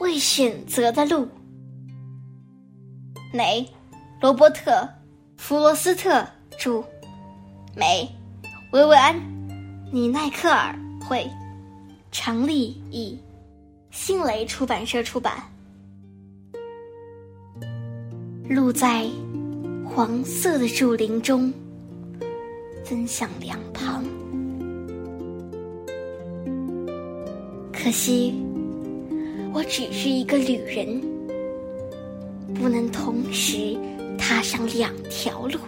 未选择的路。美，罗伯特·弗罗斯特著，美，维维安·尼奈克尔绘，常丽译，新蕾出版社出版。路在黄色的树林中，分向两旁。可惜，我只是一个旅人，不能同时踏上两条路。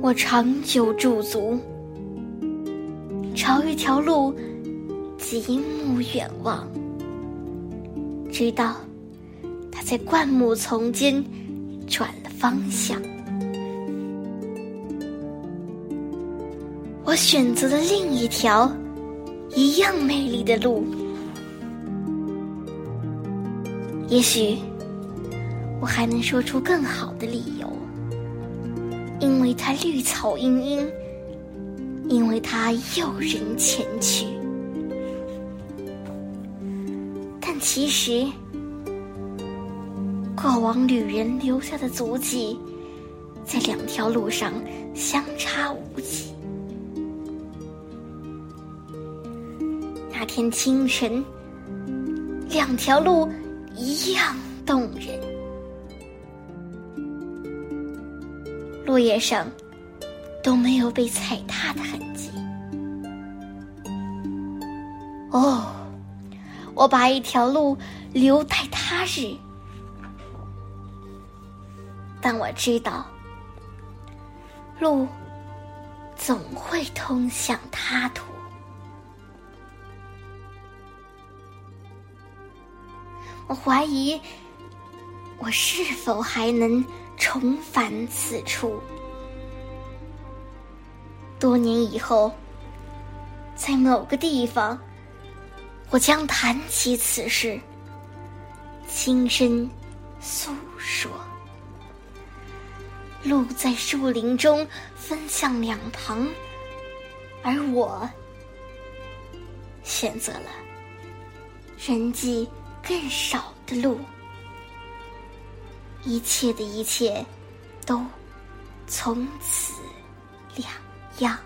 我长久驻足，朝一条路极目远望。直到他在灌木丛间转了方向，我选择了另一条一样美丽的路。也许我还能说出更好的理由，因为它绿草茵茵，因为它诱人前去。但其实，过往旅人留下的足迹，在两条路上相差无几。那天清晨，两条路一样动人，落叶上都没有被踩踏的痕迹。哦。我把一条路留待他日，但我知道，路总会通向他途。我怀疑，我是否还能重返此处？多年以后，在某个地方。我将谈起此事，轻声诉说。路在树林中分向两旁，而我选择了人迹更少的路。一切的一切，都从此两样。